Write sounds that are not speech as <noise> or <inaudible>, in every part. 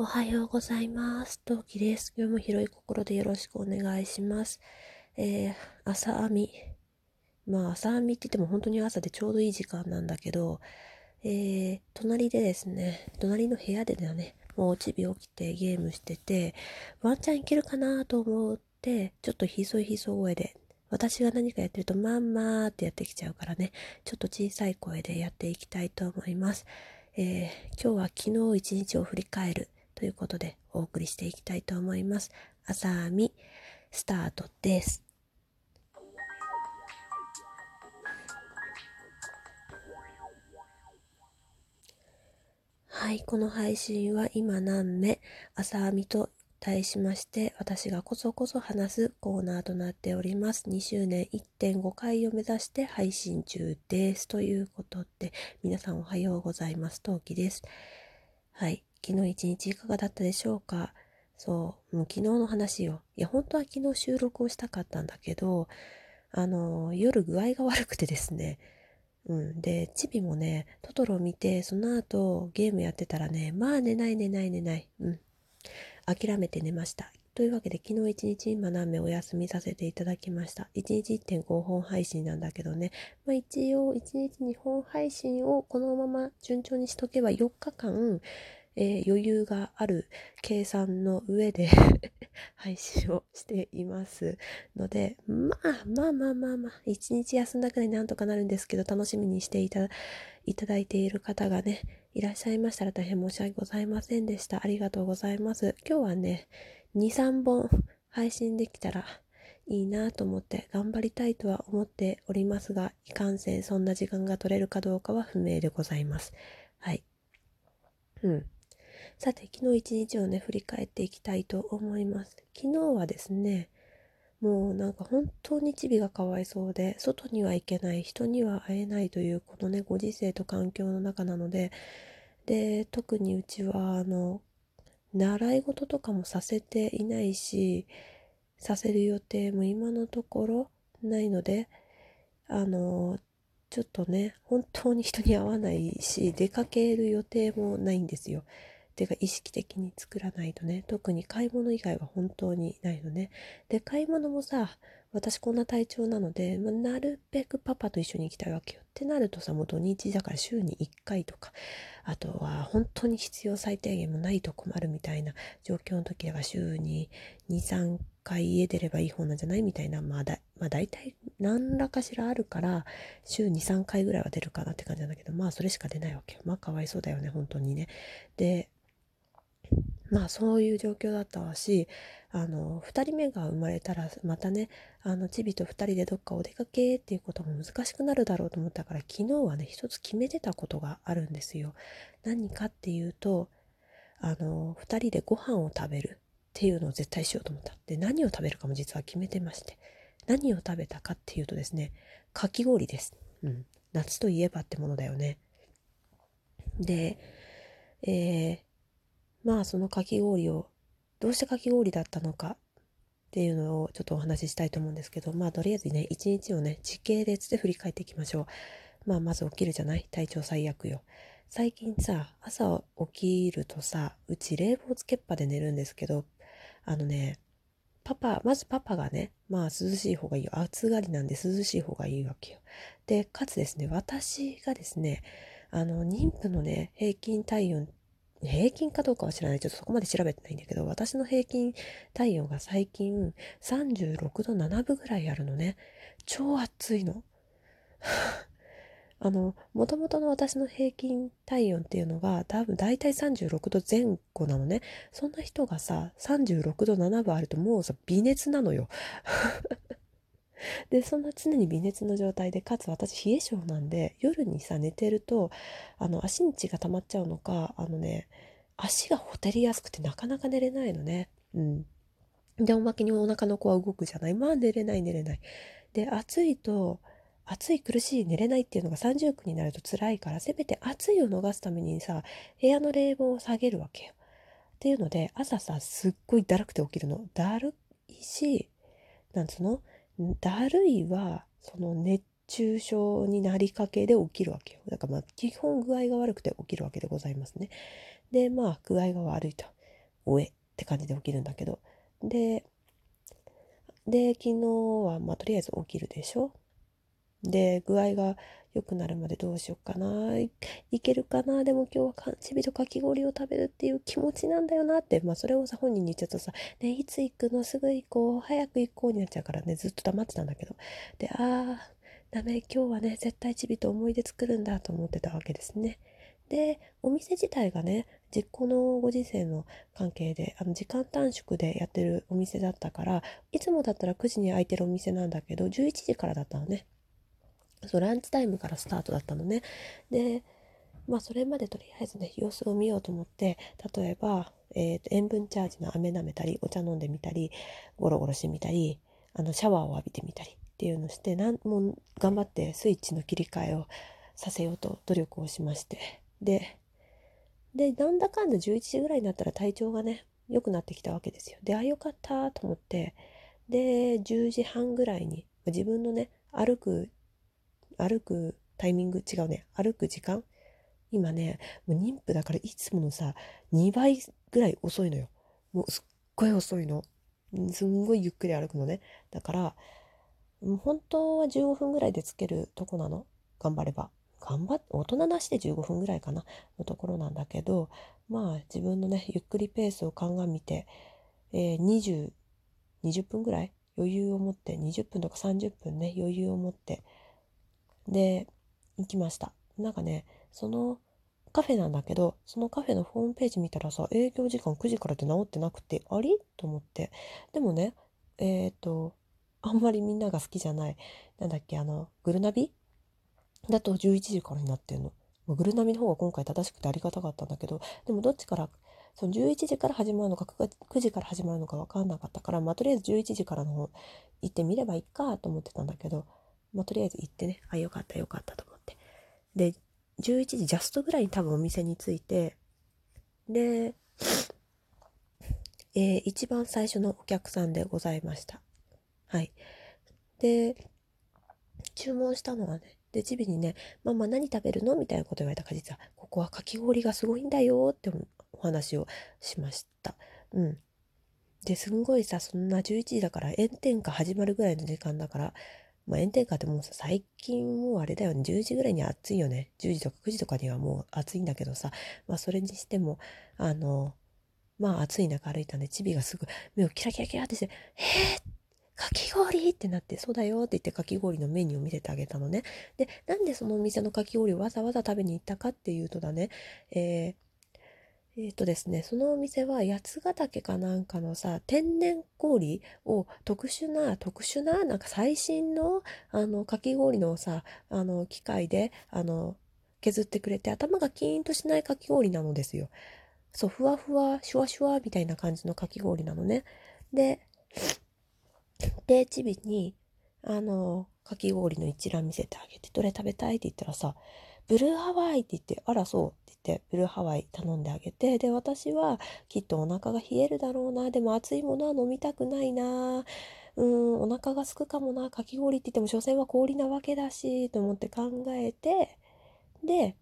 おはようございます。トウキです。今日も広い心でよろしくお願いします。えー、朝編み。まあ、朝編みって言っても本当に朝でちょうどいい時間なんだけど、えー、隣でですね、隣の部屋でだね、もうおちび起きてゲームしてて、ワンちゃんいけるかなと思って、ちょっとひそひそ声で、私が何かやってると、まんまーってやってきちゃうからね、ちょっと小さい声でやっていきたいと思います。えー、今日は昨日一日を振り返るということでお送りしていきたいと思います。朝編みスタートです。はい、この配信は今何目朝編みと題しまして私がこそこそ話すコーナーとなっております。2周年1.5回を目指して配信中です。ということで皆さんおはようございます。陶器です。はい。昨日一日いかがだったでしょうか？そう、もう昨日の話よ。いや、本当は昨日収録をしたかったんだけど、あの、夜具合が悪くてですね、うん。で、チビもね、トトロを見て、その後ゲームやってたらね、まあ寝ない寝ない寝ない。うん。諦めて寝ました。というわけで昨日一日今何名お休みさせていただきました。1日1.5本配信なんだけどね。まあ一応1日2本配信をこのまま順調にしとけば4日間えー、余裕がある計算の上で <laughs> 配信をしていますので、まあまあまあまあまあ、一日休んだくらいなんとかなるんですけど、楽しみにしていたいただいている方がね、いらっしゃいましたら大変申し訳ございませんでした。ありがとうございます。今日はね、2、3本配信できたらいいなと思って頑張りたいとは思っておりますが、いかんせんそんな時間が取れるかどうかは不明でございます。はい。うん。さて、昨日一日をね、振り返っていきたいと思います。昨日はですね、もうなんか本当にチビがかわいそうで、外には行けない、人には会えないという、このね、ご時世と環境の中なので、で、特にうちは、あの、習い事とかもさせていないし、させる予定も今のところないので、あの、ちょっとね、本当に人に会わないし、出かける予定もないんですよ。ていうか意識的に作らないとね。特に買い物以外は本当にないのね。で買い物もさ私こんな体調なので、まあ、なるべくパパと一緒に行きたいわけよ。ってなるとさもう土日だから週に1回とかあとは本当に必要最低限もないと困るみたいな状況の時は週に23回家出ればいい方なんじゃない？みたいなまあだ、まあ、大体何らかしらあるから週23回ぐらいは出るかなって感じなんだけどまあそれしか出ないわけよ。まあかわいそうだよね本当にね。でまあそういう状況だったし、あの、二人目が生まれたらまたね、あの、チビと二人でどっかお出かけっていうことも難しくなるだろうと思ったから、昨日はね、一つ決めてたことがあるんですよ。何かっていうと、あの、二人でご飯を食べるっていうのを絶対しようと思った。で、何を食べるかも実は決めてまして。何を食べたかっていうとですね、かき氷です。うん。夏といえばってものだよね。で、えー、まあそのかき氷をどうしてかき氷だったのかっていうのをちょっとお話ししたいと思うんですけどまあとりあえずね一日をね時系列で振り返っていきましょうまあまず起きるじゃない？体調最悪よ最近さ朝起きるとさうち冷房つけっぱで寝るんですけどあのねパパ、まずパパがね、まあ涼しい方がいいよ。暑がりなんで涼しい方がいいわけよ。で、かつですね、私がですね、あの、妊婦のね、平均体温平均かどうかは知らない。ちょっとそこまで調べてないんだけど、私の平均体温が最近36度7分ぐらいあるのね。超暑いの。<laughs> あの、もともとの私の平均体温っていうのが多分大体36度前後なのね。そんな人がさ、36度7分あるともうさ、微熱なのよ。<laughs> で、そんな常に微熱の状態で、かつ私冷え性なんで、夜にさ、寝てると、あの、足に血が溜まっちゃうのか、あのね、足がほてりやすくてなかなか寝れないのね。うん。で、おまけにお腹の子は動くじゃない。まあ寝れない寝れない。で、暑いと、暑い苦しい寝れないっていうのが30区になると辛いから、せめて暑いを逃すためにさ、部屋の冷房を下げるわけよ。っていうので、朝さ、すっごいだるくて起きるの。だるいし、なんつうの？だるいは、その熱中症になりかけで起きるわけよ。だからまあ、基本具合が悪くて起きるわけでございますね。で、まあ、具合が悪いと。おえって感じで起きるんだけど。で、で、昨日は、まあ、とりあえず起きるでしょ。で、具合が良くなるまでどうしようかな。いけるかな。でも今日はチビとかき氷を食べるっていう気持ちなんだよなって。まあそれをさ、本人に言っちゃうとさ、ね、いつ行くの？すぐ行こう。早く行こうになっちゃうからね、ずっと黙ってたんだけど。で、ああ、ダメ、今日はね、絶対チビと思い出作るんだと思ってたわけですね。で、お店自体がね、実行のご時世の関係で、あの、時間短縮でやってるお店だったから、いつもだったら9時に開いてるお店なんだけど、11時からだったのね。そう、ランチタイムからスタートだったのね。で、まあ、それまでとりあえずね、様子を見ようと思って、例えば、えーと、塩分チャージの飴舐めたり、お茶飲んでみたり、ゴロゴロしてみたり、あの、シャワーを浴びてみたりっていうのをして、なんもう頑張ってスイッチの切り替えをさせようと努力をしまして。で、で、なんだかんだ11時ぐらいになったら体調がね、良くなってきたわけですよ。で、あ、よかったと思って、で、10時半ぐらいに自分のね、歩く歩くタイミング違うね。歩く時間？今ね、もう妊婦だからいつものさ、2倍ぐらい遅いのよ。もうすっごい遅いの。すんごいゆっくり歩くのね。だから、本当は15分ぐらいでつけるとこなの。頑張れば。頑張っ、大人なしで15分ぐらいかな、のところなんだけど、まあ自分のね、ゆっくりペースを鑑みて、えー、20、20分ぐらい？余裕を持って、20分とか30分ね、余裕を持って、で、行きました。なんかね、そのカフェなんだけど、そのカフェのホームページ見たらさ、営業時間9時からって直ってなくて、あり？と思って。でもね、えっ、ー、と、あんまりみんなが好きじゃない、なんだっけ、あの、グルナビ？だと11時からになってんの。グルナビの方が今回正しくてありがたかったんだけど、でもどっちから、その11時から始まるのか9時から始まるのか分かんなかったから、まあとりあえず11時からの方行ってみればいいかと思ってたんだけど、まあ、とりあえず行ってね、あ、よかったよかったと思って。で、11時ジャストぐらいに多分お店に着いて、で、えー、一番最初のお客さんでございました。はい。で、注文したのはね、で、チビにね、ママ何食べるの？みたいなこと言われたから、実は、ここはかき氷がすごいんだよってお話をしました。うん。で、すんごいさ、そんな11時だから炎天下始まるぐらいの時間だから、まあ、炎天下ってもうさ、最近もうあれだよね、10時ぐらいに暑いよね。10時とか9時とかにはもう暑いんだけどさ、まあそれにしても、あの、まあ暑い中歩いたんで、チビがすぐ目をキラキラキラってして、えーかき氷？ってなって、そうだよって言ってかき氷のメニューを見せてあげたのね。で、なんでそのお店のかき氷をわざわざ食べに行ったかっていうとだね、えー、えっ、ー、とですね、そのお店は八ヶ岳かなんかのさ、天然氷を特殊な、特殊な、なんか最新の、あの、かき氷のさ、あの、機械で、あの、削ってくれて、頭がキーンとしないかき氷なのですよ。そう、ふわふわ、シュワシュワみたいな感じのかき氷なのね。で、で、チビに、あの、かき氷の一覧見せてあげて、どれ食べたいって言ったらさ、ブルーハワイって言って、あらそうって言ってブルーハワイ頼んであげてで私はきっとお腹が冷えるだろうなでも熱いものは飲みたくないなうんお腹がすくかもなかき氷って言っても所詮は氷なわけだしと思って考えてで、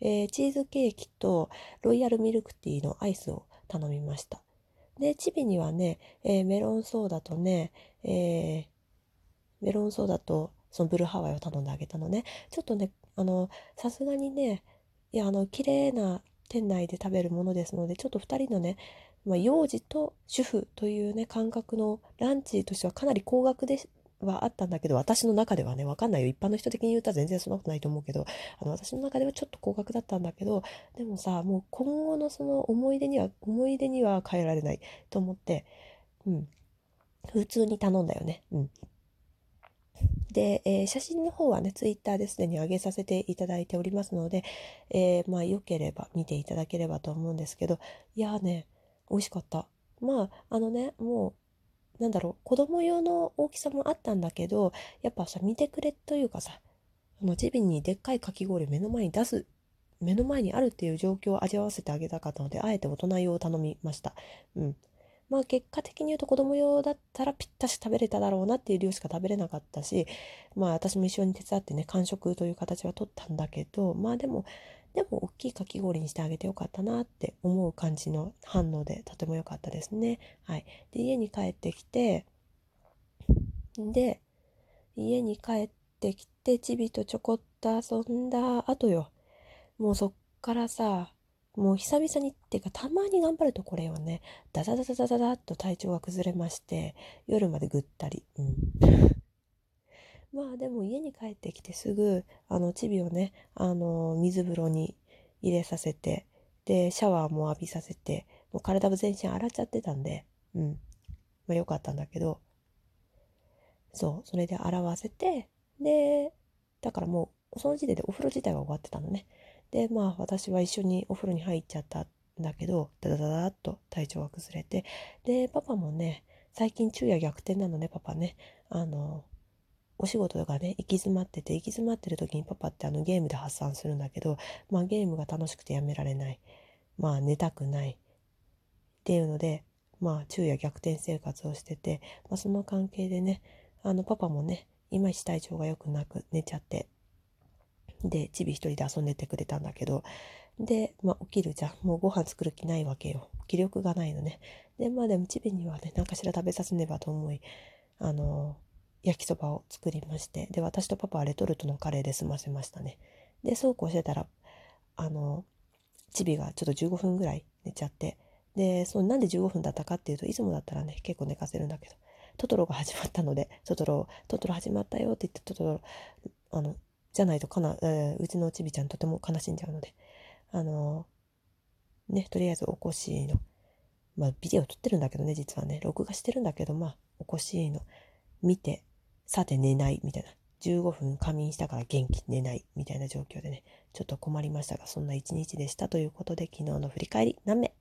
えー、チーズケーキとロイヤルミルクティーのアイスを頼みました。でチビにはね、えー、メロンソーダとね、えー、メロンソーダとそのブルーハワイを頼んであげたのね。ちょっとねあのさすがにねいや、あの、綺麗な店内で食べるものですので、ちょっと2人のね、まあ、幼児と主婦というね、感覚のランチとしてはかなり高額ではあったんだけど、私の中ではね、わかんないよ。一般の人的に言ったら全然そんなことないと思うけど、あの、私の中ではちょっと高額だったんだけど、でもさ、もう今後のその思い出には、思い出には変えられないと思って、うん。普通に頼んだよね。うん。で、えー、写真の方はね、ツイッターですでに上げさせていただいておりますので、えー、まあ、良ければ見ていただければと思うんですけど、いやーね、美味しかった。まあ、あのね、もう、なんだろう、子供用の大きさもあったんだけど、やっぱさ、見てくれというかさ、あの、ジビにでっかいかき氷目の前に出す、目の前にあるっていう状況を味わわせてあげたかったので、あえて大人用を頼みました。うん。まあ結果的に言うと子供用だったらぴったし食べれただろうなっていう量しか食べれなかったし、まあ私も一緒に手伝ってね、完食という形は取ったんだけど、まあでもでも大きいかき氷にしてあげてよかったなって思う感じの反応でとても良かったですね。はい、で家に帰ってきてで家に帰ってきてチビとちょこっと遊んだ後よもうそっからさもう久々にっていうかたまに頑張るとこれをねダダダダダダダッと体調が崩れまして夜までぐったり。うん。まあでも家に帰ってきてすぐあのチビをねあの水風呂に入れさせてでシャワーも浴びさせてもう体も全身洗っちゃってたんでうん。まあよかったんだけど。そうそれで洗わせてでだからもうその時点でお風呂自体は終わってたのね。でまあ私は一緒にお風呂に入っちゃったんだけどダダダダッと体調が崩れてでパパもね最近昼夜逆転なのねパパね。あのお仕事がね行き詰まってて行き詰まってる時にパパってあのゲームで発散するんだけど、まあ、ゲームが楽しくてやめられない。まあ寝たくない。っていうのでまあ昼夜逆転生活をしてて、まあ、その関係でねあのパパもねいまいち体調が良くなく寝ちゃってでチビ一人で遊んでてくれたんだけど。で、まあ、起きるじゃん。もうご飯作る気ないわけよ。気力がないのね。でまあでもチビにはね何かしら食べさせねばと思いあの焼きそばを作りまして。で私とパパはレトルトのカレーで済ませましたね。でそうこうしてたらあのチビがちょっと15分ぐらい寝ちゃって。でそのなんで15分だったかっていうといつもだったらね結構寝かせるんだけど。トトロが始まったのでトトロトトロ始まったよって言ってトトロあのじゃないとかな、えー、うちのちびちゃんとても悲しんじゃうのであのねとりあえず起こしのまあビデオ撮ってるんだけどね実はね録画してるんだけどまあ起こしの見てさて寝ないみたいな。15分仮眠したから元気寝ないみたいな状況でね、ちょっと困りましたが、そんな一日でしたということで、昨日の振り返り、何名